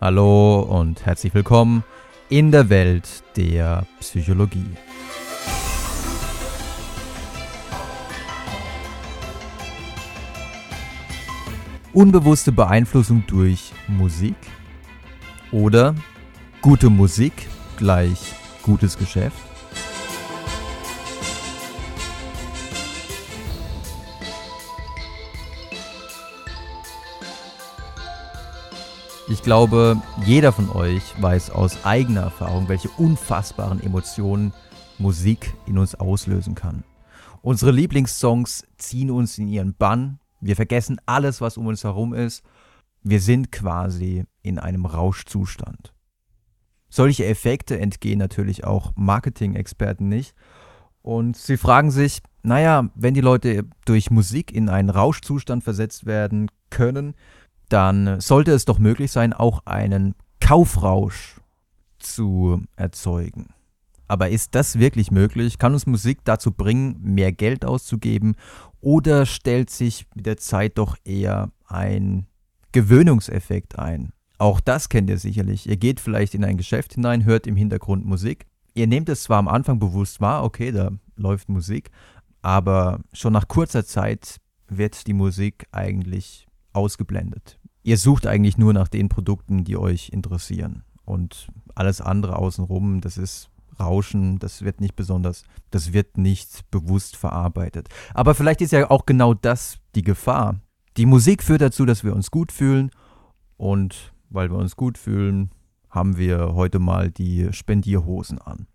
Hallo und herzlich willkommen in der Welt der Psychologie. Unbewusste Beeinflussung durch Musik oder gute Musik gleich gutes Geschäft? Ich glaube, jeder von euch weiß aus eigener Erfahrung, welche unfassbaren Emotionen Musik in uns auslösen kann. Unsere Lieblingssongs ziehen uns in ihren Bann. Wir vergessen alles, was um uns herum ist. Wir sind quasi in einem Rauschzustand. Solche Effekte entgehen natürlich auch Marketing-Experten nicht. Und sie fragen sich, naja, wenn die Leute durch Musik in einen Rauschzustand versetzt werden können, dann sollte es doch möglich sein, auch einen Kaufrausch zu erzeugen. Aber ist das wirklich möglich? Kann uns Musik dazu bringen, mehr Geld auszugeben? Oder stellt sich mit der Zeit doch eher ein Gewöhnungseffekt ein? Auch das kennt ihr sicherlich. Ihr geht vielleicht in ein Geschäft hinein, hört im Hintergrund Musik. Ihr nehmt es zwar am Anfang bewusst wahr, okay, da läuft Musik, aber schon nach kurzer Zeit wird die Musik eigentlich ausgeblendet. Ihr sucht eigentlich nur nach den Produkten, die euch interessieren. Und alles andere außenrum, das ist Rauschen, das wird nicht besonders, das wird nicht bewusst verarbeitet. Aber vielleicht ist ja auch genau das die Gefahr. Die Musik führt dazu, dass wir uns gut fühlen und weil wir uns gut fühlen, haben wir heute mal die Spendierhosen an.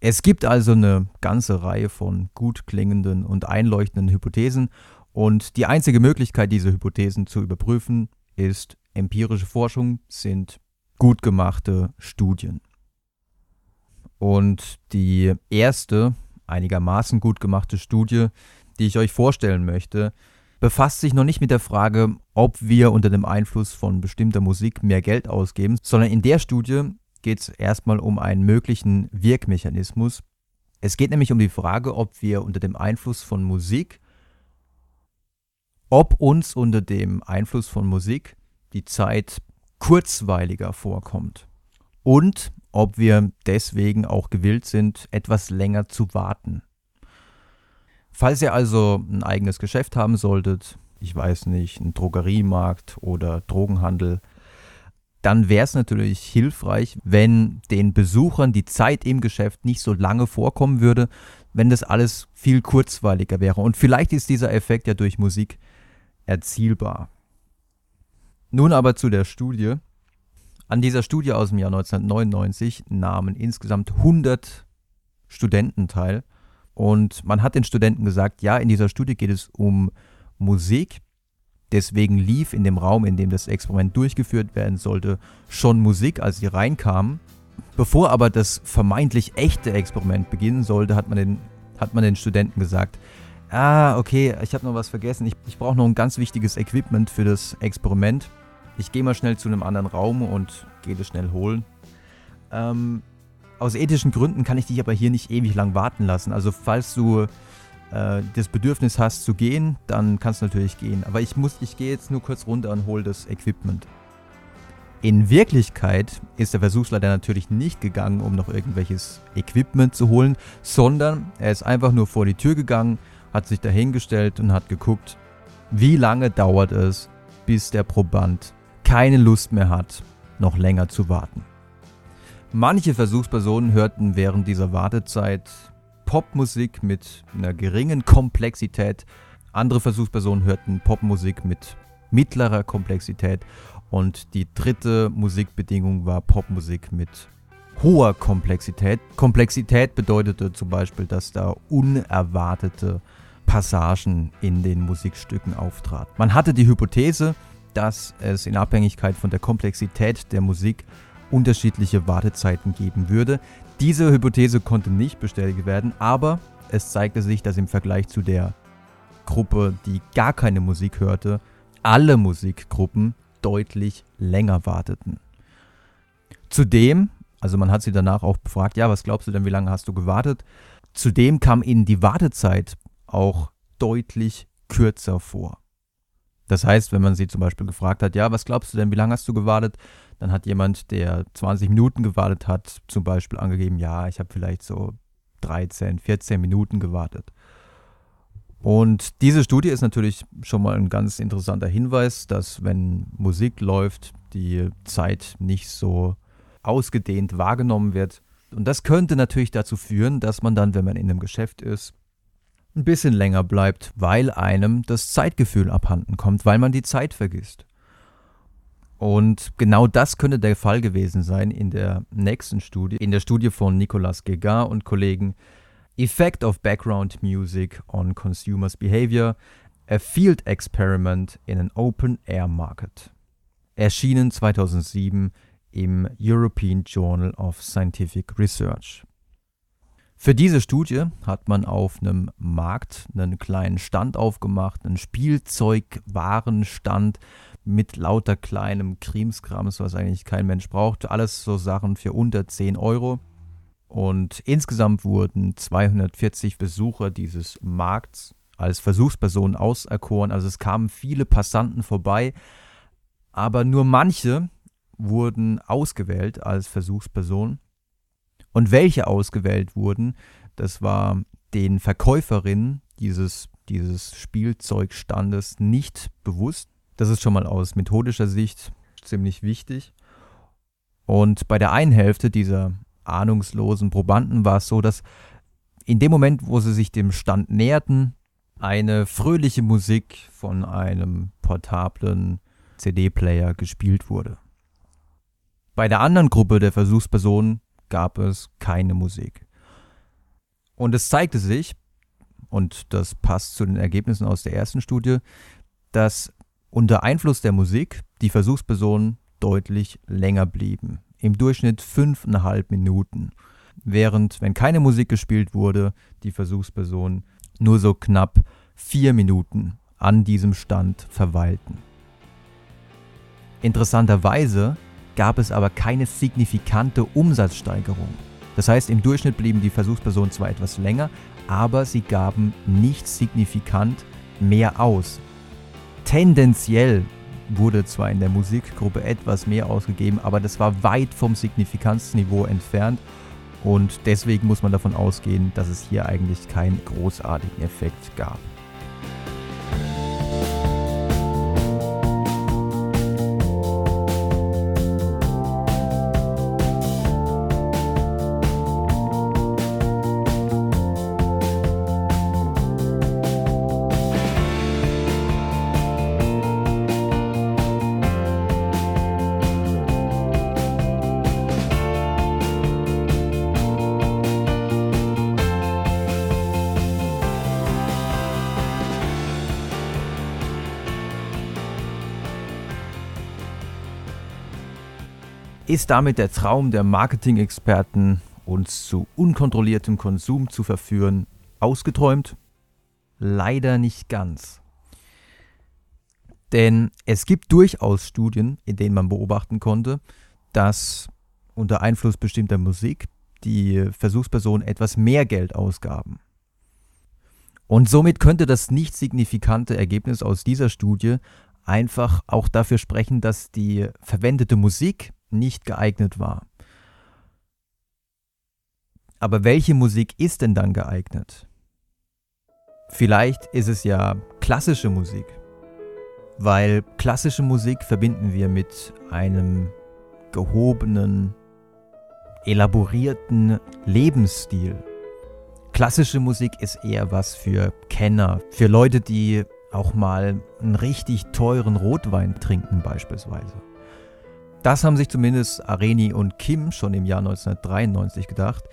Es gibt also eine ganze Reihe von gut klingenden und einleuchtenden Hypothesen und die einzige Möglichkeit, diese Hypothesen zu überprüfen, ist empirische Forschung, sind gut gemachte Studien. Und die erste einigermaßen gut gemachte Studie, die ich euch vorstellen möchte, befasst sich noch nicht mit der Frage, ob wir unter dem Einfluss von bestimmter Musik mehr Geld ausgeben, sondern in der Studie geht es erstmal um einen möglichen Wirkmechanismus. Es geht nämlich um die Frage, ob wir unter dem Einfluss von Musik ob uns unter dem Einfluss von Musik die Zeit kurzweiliger vorkommt und ob wir deswegen auch gewillt sind, etwas länger zu warten. Falls ihr also ein eigenes Geschäft haben solltet, ich weiß nicht, einen Drogeriemarkt oder Drogenhandel, dann wäre es natürlich hilfreich, wenn den Besuchern die Zeit im Geschäft nicht so lange vorkommen würde, wenn das alles viel kurzweiliger wäre. Und vielleicht ist dieser Effekt ja durch Musik erzielbar. Nun aber zu der Studie. An dieser Studie aus dem Jahr 1999 nahmen insgesamt 100 Studenten teil. Und man hat den Studenten gesagt, ja, in dieser Studie geht es um Musik. Deswegen lief in dem Raum, in dem das Experiment durchgeführt werden sollte, schon Musik, als sie reinkamen. Bevor aber das vermeintlich echte Experiment beginnen sollte, hat man den, hat man den Studenten gesagt, Ah, okay, ich habe noch was vergessen. Ich, ich brauche noch ein ganz wichtiges Equipment für das Experiment. Ich gehe mal schnell zu einem anderen Raum und gehe das schnell holen. Ähm, aus ethischen Gründen kann ich dich aber hier nicht ewig lang warten lassen. Also falls du äh, das Bedürfnis hast zu gehen, dann kannst du natürlich gehen. Aber ich muss, ich gehe jetzt nur kurz runter und hole das Equipment. In Wirklichkeit ist der Versuchsleiter natürlich nicht gegangen, um noch irgendwelches Equipment zu holen, sondern er ist einfach nur vor die Tür gegangen, hat sich dahingestellt und hat geguckt, wie lange dauert es, bis der Proband keine Lust mehr hat, noch länger zu warten. Manche Versuchspersonen hörten während dieser Wartezeit Popmusik mit einer geringen Komplexität, andere Versuchspersonen hörten Popmusik mit mittlerer Komplexität und die dritte Musikbedingung war Popmusik mit hoher Komplexität. Komplexität bedeutete zum Beispiel, dass da unerwartete Passagen in den Musikstücken auftrat. Man hatte die Hypothese, dass es in Abhängigkeit von der Komplexität der Musik unterschiedliche Wartezeiten geben würde. Diese Hypothese konnte nicht bestätigt werden, aber es zeigte sich, dass im Vergleich zu der Gruppe, die gar keine Musik hörte, alle Musikgruppen deutlich länger warteten. Zudem, also man hat sie danach auch befragt, ja, was glaubst du denn, wie lange hast du gewartet? Zudem kam ihnen die Wartezeit auch deutlich kürzer vor. Das heißt, wenn man sie zum Beispiel gefragt hat, ja, was glaubst du denn, wie lange hast du gewartet? Dann hat jemand, der 20 Minuten gewartet hat, zum Beispiel angegeben, ja, ich habe vielleicht so 13, 14 Minuten gewartet. Und diese Studie ist natürlich schon mal ein ganz interessanter Hinweis, dass wenn Musik läuft, die Zeit nicht so ausgedehnt wahrgenommen wird. Und das könnte natürlich dazu führen, dass man dann, wenn man in einem Geschäft ist, ein bisschen länger bleibt, weil einem das Zeitgefühl abhanden kommt, weil man die Zeit vergisst. Und genau das könnte der Fall gewesen sein in der nächsten Studie, in der Studie von Nicolas Guégat und Kollegen Effect of Background Music on Consumers Behavior, a Field Experiment in an Open Air Market. Erschienen 2007 im European Journal of Scientific Research. Für diese Studie hat man auf einem Markt einen kleinen Stand aufgemacht, einen Spielzeugwarenstand mit lauter kleinem Krimskrams, was eigentlich kein Mensch braucht. Alles so Sachen für unter 10 Euro. Und insgesamt wurden 240 Besucher dieses Markts als Versuchspersonen auserkoren. Also es kamen viele Passanten vorbei, aber nur manche wurden ausgewählt als Versuchspersonen. Und welche ausgewählt wurden, das war den Verkäuferinnen dieses, dieses Spielzeugstandes nicht bewusst. Das ist schon mal aus methodischer Sicht ziemlich wichtig. Und bei der einen Hälfte dieser ahnungslosen Probanden war es so, dass in dem Moment, wo sie sich dem Stand näherten, eine fröhliche Musik von einem portablen CD-Player gespielt wurde. Bei der anderen Gruppe der Versuchspersonen gab es keine Musik. Und es zeigte sich, und das passt zu den Ergebnissen aus der ersten Studie, dass unter Einfluss der Musik die Versuchspersonen deutlich länger blieben im Durchschnitt fünfeinhalb Minuten, während, wenn keine Musik gespielt wurde, die Versuchspersonen nur so knapp vier Minuten an diesem Stand verweilten. Interessanterweise gab es aber keine signifikante Umsatzsteigerung. Das heißt, im Durchschnitt blieben die Versuchspersonen zwar etwas länger, aber sie gaben nicht signifikant mehr aus. Tendenziell wurde zwar in der Musikgruppe etwas mehr ausgegeben, aber das war weit vom Signifikanzniveau entfernt und deswegen muss man davon ausgehen, dass es hier eigentlich keinen großartigen Effekt gab. Ist damit der Traum der Marketing-Experten, uns zu unkontrolliertem Konsum zu verführen, ausgeträumt? Leider nicht ganz. Denn es gibt durchaus Studien, in denen man beobachten konnte, dass unter Einfluss bestimmter Musik die Versuchspersonen etwas mehr Geld ausgaben. Und somit könnte das nicht signifikante Ergebnis aus dieser Studie einfach auch dafür sprechen, dass die verwendete Musik nicht geeignet war. Aber welche Musik ist denn dann geeignet? Vielleicht ist es ja klassische Musik, weil klassische Musik verbinden wir mit einem gehobenen, elaborierten Lebensstil. Klassische Musik ist eher was für Kenner, für Leute, die auch mal einen richtig teuren Rotwein trinken beispielsweise. Das haben sich zumindest Areni und Kim schon im Jahr 1993 gedacht,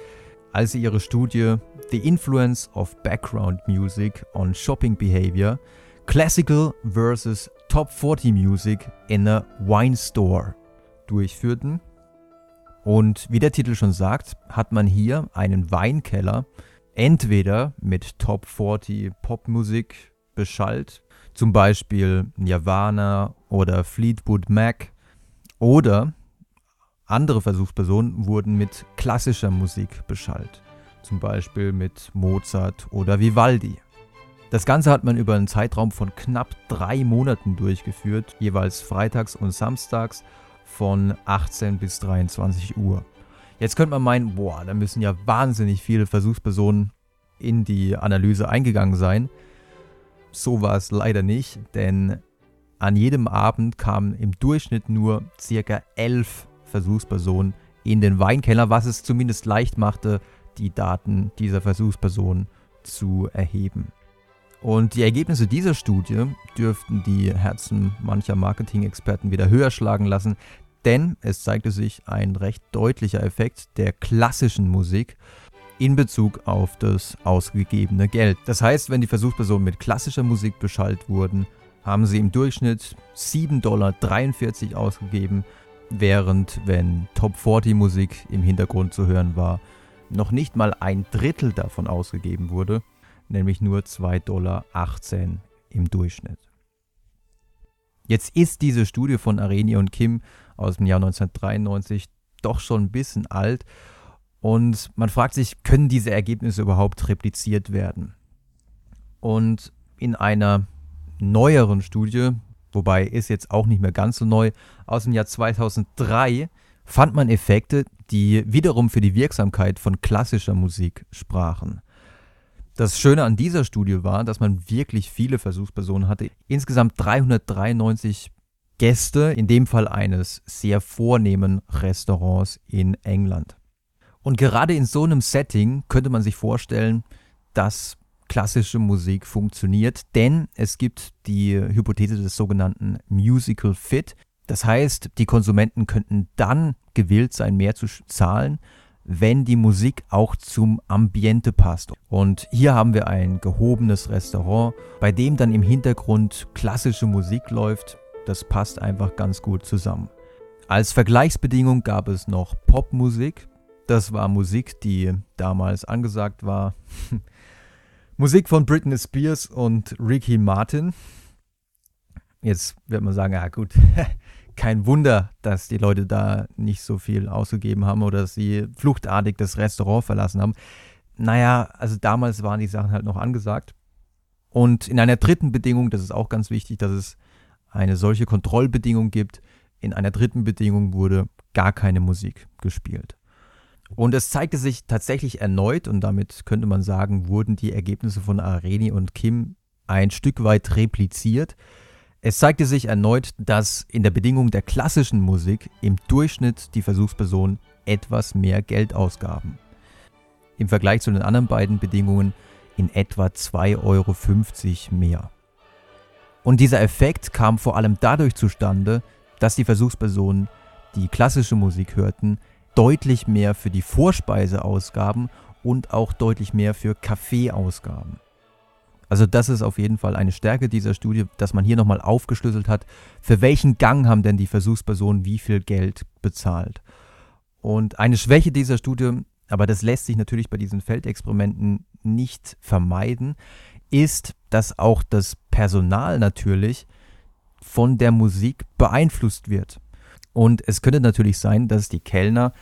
als sie ihre Studie The Influence of Background Music on Shopping Behavior Classical versus Top 40 Music in a Wine Store durchführten. Und wie der Titel schon sagt, hat man hier einen Weinkeller entweder mit Top 40 Popmusik beschallt, zum Beispiel Nirvana oder Fleetwood Mac, oder andere Versuchspersonen wurden mit klassischer Musik beschallt, zum Beispiel mit Mozart oder Vivaldi. Das Ganze hat man über einen Zeitraum von knapp drei Monaten durchgeführt, jeweils freitags und samstags von 18 bis 23 Uhr. Jetzt könnte man meinen, boah, da müssen ja wahnsinnig viele Versuchspersonen in die Analyse eingegangen sein. So war es leider nicht, denn an jedem Abend kamen im Durchschnitt nur circa elf Versuchspersonen in den Weinkeller, was es zumindest leicht machte, die Daten dieser Versuchspersonen zu erheben. Und die Ergebnisse dieser Studie dürften die Herzen mancher Marketing-Experten wieder höher schlagen lassen, denn es zeigte sich ein recht deutlicher Effekt der klassischen Musik in Bezug auf das ausgegebene Geld. Das heißt, wenn die Versuchspersonen mit klassischer Musik beschallt wurden, haben sie im Durchschnitt 7,43 Dollar ausgegeben, während wenn Top 40 Musik im Hintergrund zu hören war, noch nicht mal ein Drittel davon ausgegeben wurde nämlich nur 2,18 Dollar im Durchschnitt. Jetzt ist diese Studie von Areni und Kim aus dem Jahr 1993 doch schon ein bisschen alt und man fragt sich, können diese Ergebnisse überhaupt repliziert werden? Und in einer neueren Studie, wobei ist jetzt auch nicht mehr ganz so neu, aus dem Jahr 2003 fand man Effekte, die wiederum für die Wirksamkeit von klassischer Musik sprachen. Das Schöne an dieser Studie war, dass man wirklich viele Versuchspersonen hatte. Insgesamt 393 Gäste, in dem Fall eines sehr vornehmen Restaurants in England. Und gerade in so einem Setting könnte man sich vorstellen, dass klassische Musik funktioniert, denn es gibt die Hypothese des sogenannten Musical Fit. Das heißt, die Konsumenten könnten dann gewillt sein, mehr zu zahlen, wenn die Musik auch zum Ambiente passt. Und hier haben wir ein gehobenes Restaurant, bei dem dann im Hintergrund klassische Musik läuft. Das passt einfach ganz gut zusammen. Als Vergleichsbedingung gab es noch Popmusik. Das war Musik, die damals angesagt war. Musik von Britney Spears und Ricky Martin. Jetzt wird man sagen, ja gut, kein Wunder, dass die Leute da nicht so viel ausgegeben haben oder dass sie fluchtartig das Restaurant verlassen haben. Naja, also damals waren die Sachen halt noch angesagt. Und in einer dritten Bedingung, das ist auch ganz wichtig, dass es eine solche Kontrollbedingung gibt. In einer dritten Bedingung wurde gar keine Musik gespielt. Und es zeigte sich tatsächlich erneut, und damit könnte man sagen, wurden die Ergebnisse von Areni und Kim ein Stück weit repliziert. Es zeigte sich erneut, dass in der Bedingung der klassischen Musik im Durchschnitt die Versuchspersonen etwas mehr Geld ausgaben. Im Vergleich zu den anderen beiden Bedingungen in etwa 2,50 Euro mehr. Und dieser Effekt kam vor allem dadurch zustande, dass die Versuchspersonen, die klassische Musik hörten, deutlich mehr für die Vorspeise ausgaben und auch deutlich mehr für Kaffee ausgaben. Also das ist auf jeden Fall eine Stärke dieser Studie, dass man hier nochmal aufgeschlüsselt hat, für welchen Gang haben denn die Versuchspersonen wie viel Geld bezahlt. Und eine Schwäche dieser Studie, aber das lässt sich natürlich bei diesen Feldexperimenten nicht vermeiden, ist, dass auch das Personal natürlich von der Musik beeinflusst wird. Und es könnte natürlich sein, dass die Kellner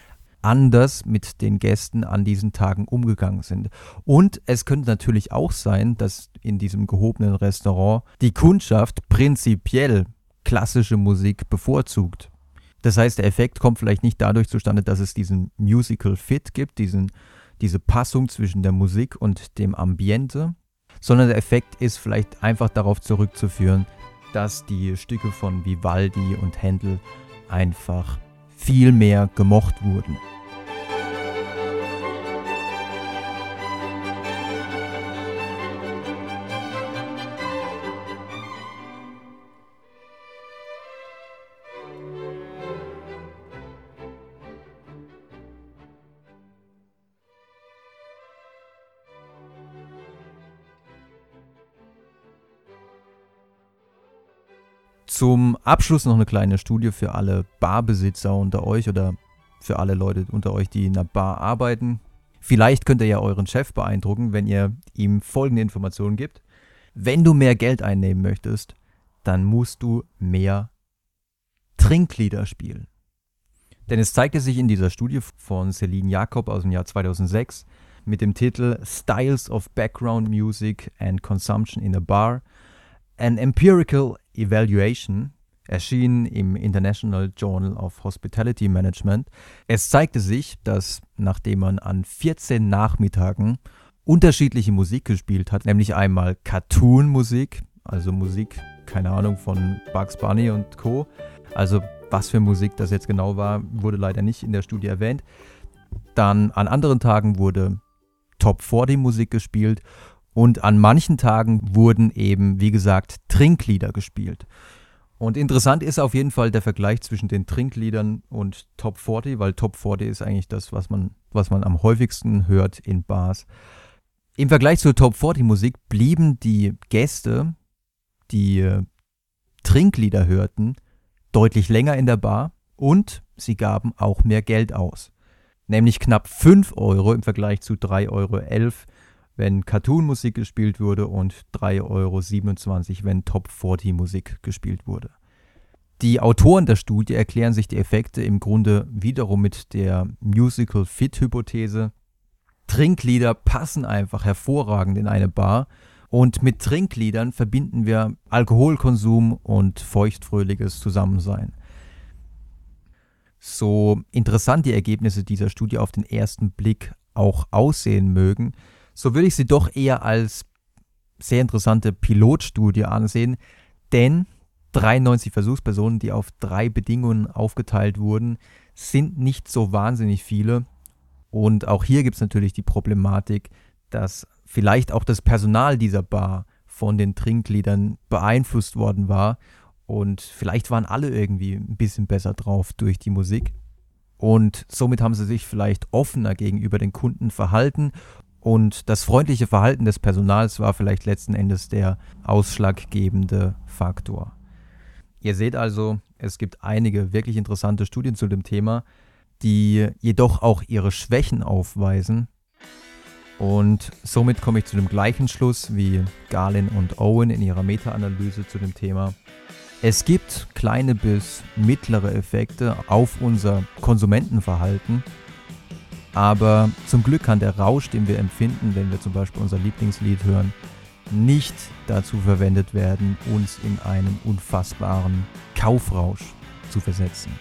anders mit den Gästen an diesen Tagen umgegangen sind. Und es könnte natürlich auch sein, dass in diesem gehobenen Restaurant die Kundschaft prinzipiell klassische Musik bevorzugt. Das heißt, der Effekt kommt vielleicht nicht dadurch zustande, dass es diesen Musical Fit gibt, diesen, diese Passung zwischen der Musik und dem Ambiente, sondern der Effekt ist vielleicht einfach darauf zurückzuführen, dass die Stücke von Vivaldi und Händel einfach viel mehr gemocht wurden. Zum Abschluss noch eine kleine Studie für alle Barbesitzer unter euch oder für alle Leute unter euch, die in einer Bar arbeiten. Vielleicht könnt ihr ja euren Chef beeindrucken, wenn ihr ihm folgende Informationen gibt. Wenn du mehr Geld einnehmen möchtest, dann musst du mehr Trinklieder spielen. Denn es zeigte sich in dieser Studie von Celine Jakob aus dem Jahr 2006, mit dem Titel Styles of Background Music and Consumption in a Bar, an Empirical Evaluation, erschienen im International Journal of Hospitality Management. Es zeigte sich, dass nachdem man an 14 Nachmittagen unterschiedliche Musik gespielt hat, nämlich einmal Cartoon-Musik, also Musik, keine Ahnung, von Bugs Bunny und Co. Also was für Musik das jetzt genau war, wurde leider nicht in der Studie erwähnt. Dann an anderen Tagen wurde Top 40 Musik gespielt und an manchen Tagen wurden eben, wie gesagt, Trinklieder gespielt. Und interessant ist auf jeden Fall der Vergleich zwischen den Trinkliedern und Top 40, weil Top 40 ist eigentlich das, was man, was man am häufigsten hört in Bars. Im Vergleich zur Top 40 Musik blieben die Gäste, die äh, Trinklieder hörten, deutlich länger in der Bar und sie gaben auch mehr Geld aus. Nämlich knapp 5 Euro im Vergleich zu 3,11 Euro, wenn Cartoon-Musik gespielt wurde und 3,27 Euro, wenn Top 40 Musik gespielt wurde. Die Autoren der Studie erklären sich die Effekte im Grunde wiederum mit der Musical Fit Hypothese. Trinklieder passen einfach hervorragend in eine Bar und mit Trinkliedern verbinden wir Alkoholkonsum und feuchtfröhliches Zusammensein. So interessant die Ergebnisse dieser Studie auf den ersten Blick auch aussehen mögen, so würde ich sie doch eher als sehr interessante Pilotstudie ansehen, denn 93 Versuchspersonen, die auf drei Bedingungen aufgeteilt wurden, sind nicht so wahnsinnig viele. Und auch hier gibt es natürlich die Problematik, dass vielleicht auch das Personal dieser Bar von den Trinkliedern beeinflusst worden war und vielleicht waren alle irgendwie ein bisschen besser drauf durch die Musik. Und somit haben sie sich vielleicht offener gegenüber den Kunden verhalten. Und das freundliche Verhalten des Personals war vielleicht letzten Endes der ausschlaggebende Faktor. Ihr seht also, es gibt einige wirklich interessante Studien zu dem Thema, die jedoch auch ihre Schwächen aufweisen und somit komme ich zu dem gleichen Schluss wie Garlin und Owen in ihrer Meta-Analyse zu dem Thema. Es gibt kleine bis mittlere Effekte auf unser Konsumentenverhalten, aber zum Glück kann der Rausch, den wir empfinden, wenn wir zum Beispiel unser Lieblingslied hören, nicht dazu verwendet werden, uns in einen unfassbaren Kaufrausch zu versetzen.